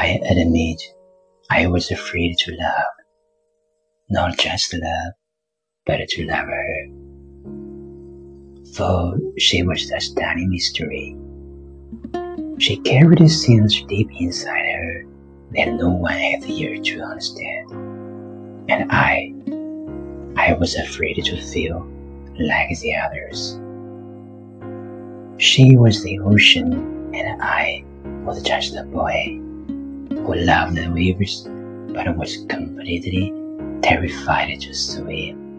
I admit I was afraid to love, not just love, but to love her. For she was a stunning mystery. She carried scenes deep inside her that no one had yet to understand. And I, I was afraid to feel like the others. She was the ocean, and I was just a boy who loved the waves but was completely terrified just to swim.